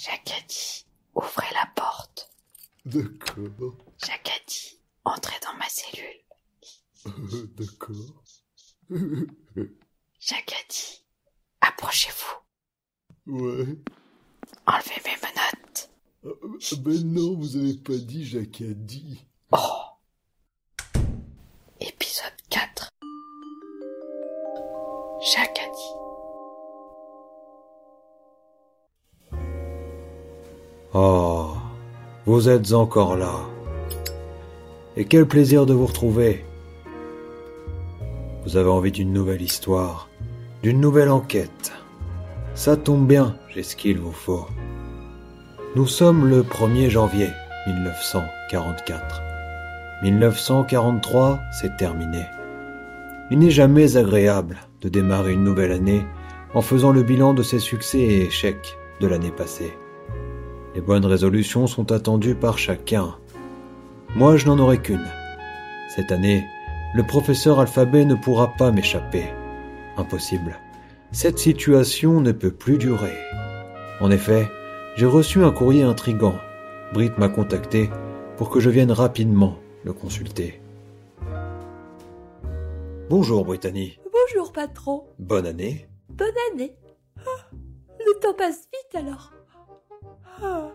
Jacques a dit, ouvrez la porte. D'accord. Jacques a dit, entrez dans ma cellule. Euh, D'accord. Jacques a dit, approchez-vous. Ouais. Enlevez mes menottes. Euh, Ben non, vous avez pas dit Jacques a dit. Oh. Épisode 4. Jacques vous êtes encore là. Et quel plaisir de vous retrouver. Vous avez envie d'une nouvelle histoire, d'une nouvelle enquête. Ça tombe bien, j'ai ce qu'il vous faut. Nous sommes le 1er janvier 1944. 1943, c'est terminé. Il n'est jamais agréable de démarrer une nouvelle année en faisant le bilan de ses succès et échecs de l'année passée. Les bonnes résolutions sont attendues par chacun. Moi, je n'en aurai qu'une. Cette année, le professeur alphabet ne pourra pas m'échapper. Impossible. Cette situation ne peut plus durer. En effet, j'ai reçu un courrier intrigant. Brit m'a contacté pour que je vienne rapidement le consulter. Bonjour Brittany. Bonjour patron, Bonne année. bonne année. Ah, le temps passe vite alors. Ah.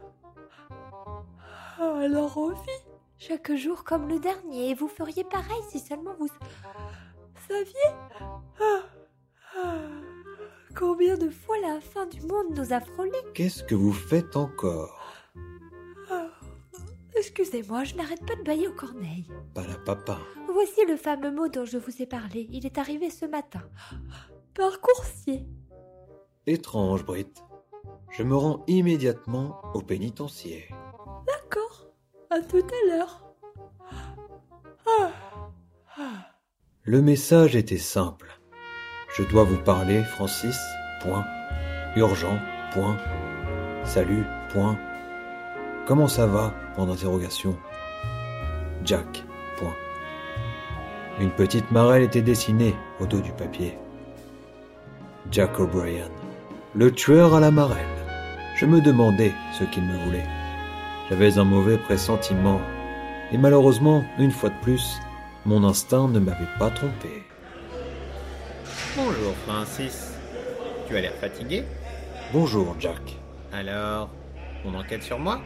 Ah, alors on vit. Chaque jour comme le dernier, et vous feriez pareil si seulement vous saviez. Ah. Ah. Combien de fois la fin du monde nous a frôlés Qu'est-ce que vous faites encore? Excusez-moi, je n'arrête pas de bailler aux corneilles. Pas la papa. Voici le fameux mot dont je vous ai parlé. Il est arrivé ce matin. Par coursier. Étrange, Brit. Je me rends immédiatement au pénitencier. D'accord. À tout à l'heure. Ah. Ah. Le message était simple. Je dois vous parler, Francis. Point. Urgent. Point. Salut. Point. Comment ça va? Point d'interrogation. Jack. Point. Une petite marelle était dessinée au dos du papier. Jack O'Brien. Le tueur à la marelle. Je me demandais ce qu'il me voulait. J'avais un mauvais pressentiment. Et malheureusement, une fois de plus, mon instinct ne m'avait pas trompé. Bonjour Francis. Tu as l'air fatigué? Bonjour, Jack. Alors, on enquête sur moi?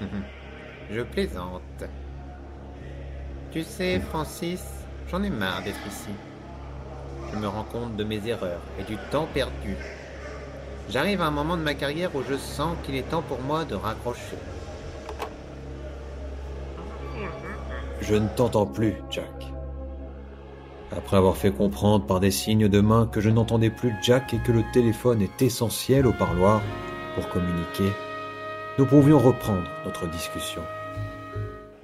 Je plaisante. Tu sais, Francis, j'en ai marre d'être ici. Je me rends compte de mes erreurs et du temps perdu. J'arrive à un moment de ma carrière où je sens qu'il est temps pour moi de raccrocher. Je ne t'entends plus, Jack. Après avoir fait comprendre par des signes de main que je n'entendais plus Jack et que le téléphone est essentiel au parloir pour communiquer, nous pouvions reprendre notre discussion.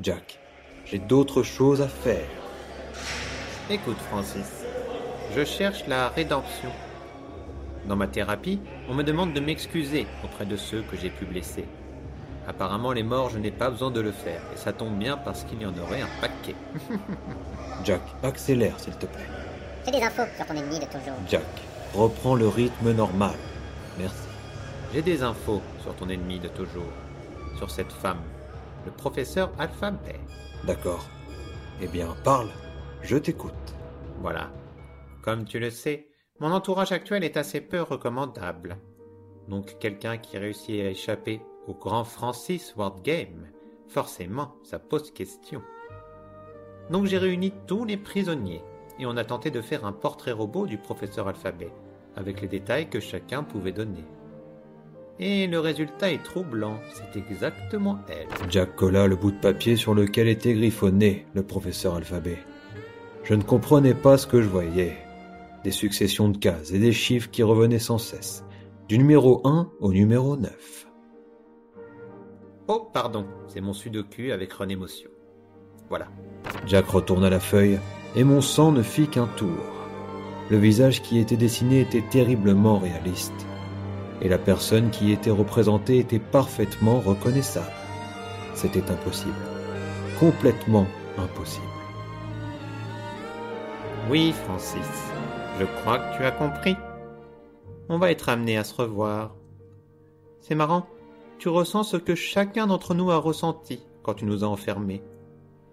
Jack, j'ai d'autres choses à faire. Écoute, Francis, je cherche la rédemption. Dans ma thérapie, on me demande de m'excuser auprès de ceux que j'ai pu blesser. Apparemment, les morts, je n'ai pas besoin de le faire, et ça tombe bien parce qu'il y en aurait un paquet. Jack, accélère, s'il te plaît. J'ai des infos sur ton ennemi de toujours. Jack, reprends le rythme normal. Merci. J'ai des infos sur ton ennemi de toujours, sur cette femme, le professeur Alphabet. D'accord. Eh bien, parle. Je t'écoute. Voilà. Comme tu le sais, mon entourage actuel est assez peu recommandable. Donc quelqu'un qui réussit à échapper au grand Francis Ward Game, forcément, ça pose question. Donc j'ai réuni tous les prisonniers et on a tenté de faire un portrait robot du professeur Alphabet, avec les détails que chacun pouvait donner. Et le résultat est troublant, c'est exactement elle. Jack colla le bout de papier sur lequel était griffonné le professeur Alphabet. Je ne comprenais pas ce que je voyais. Des successions de cases et des chiffres qui revenaient sans cesse, du numéro 1 au numéro 9. Oh, pardon, c'est mon sudoku avec René. Voilà. Jack retourna la feuille et mon sang ne fit qu'un tour. Le visage qui était dessiné était terriblement réaliste. Et la personne qui y était représentée était parfaitement reconnaissable. C'était impossible. Complètement impossible. Oui, Francis, je crois que tu as compris. On va être amené à se revoir. C'est marrant, tu ressens ce que chacun d'entre nous a ressenti quand tu nous as enfermés.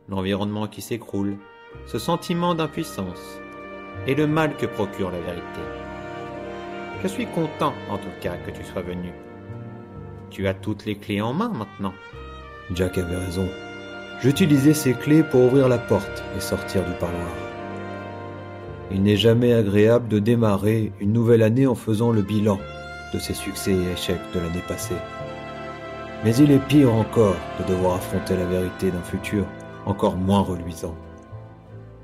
L'environnement qui s'écroule, ce sentiment d'impuissance, et le mal que procure la vérité. Je suis content, en tout cas, que tu sois venu. Tu as toutes les clés en main maintenant. Jack avait raison. J'utilisais ces clés pour ouvrir la porte et sortir du parloir. Il n'est jamais agréable de démarrer une nouvelle année en faisant le bilan de ses succès et échecs de l'année passée. Mais il est pire encore de devoir affronter la vérité d'un futur encore moins reluisant.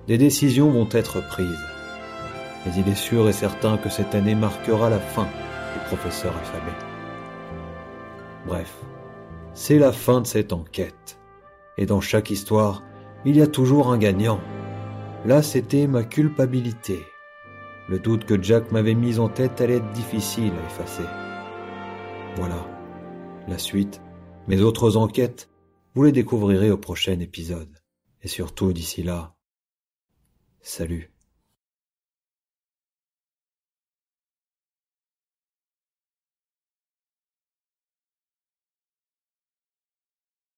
Des décisions vont être prises, mais il est sûr et certain que cette année marquera la fin du professeur alphabet. Bref, c'est la fin de cette enquête. Et dans chaque histoire, il y a toujours un gagnant. Là, c'était ma culpabilité. Le doute que Jack m'avait mis en tête allait être difficile à effacer. Voilà. La suite, mes autres enquêtes, vous les découvrirez au prochain épisode. Et surtout d'ici là, salut.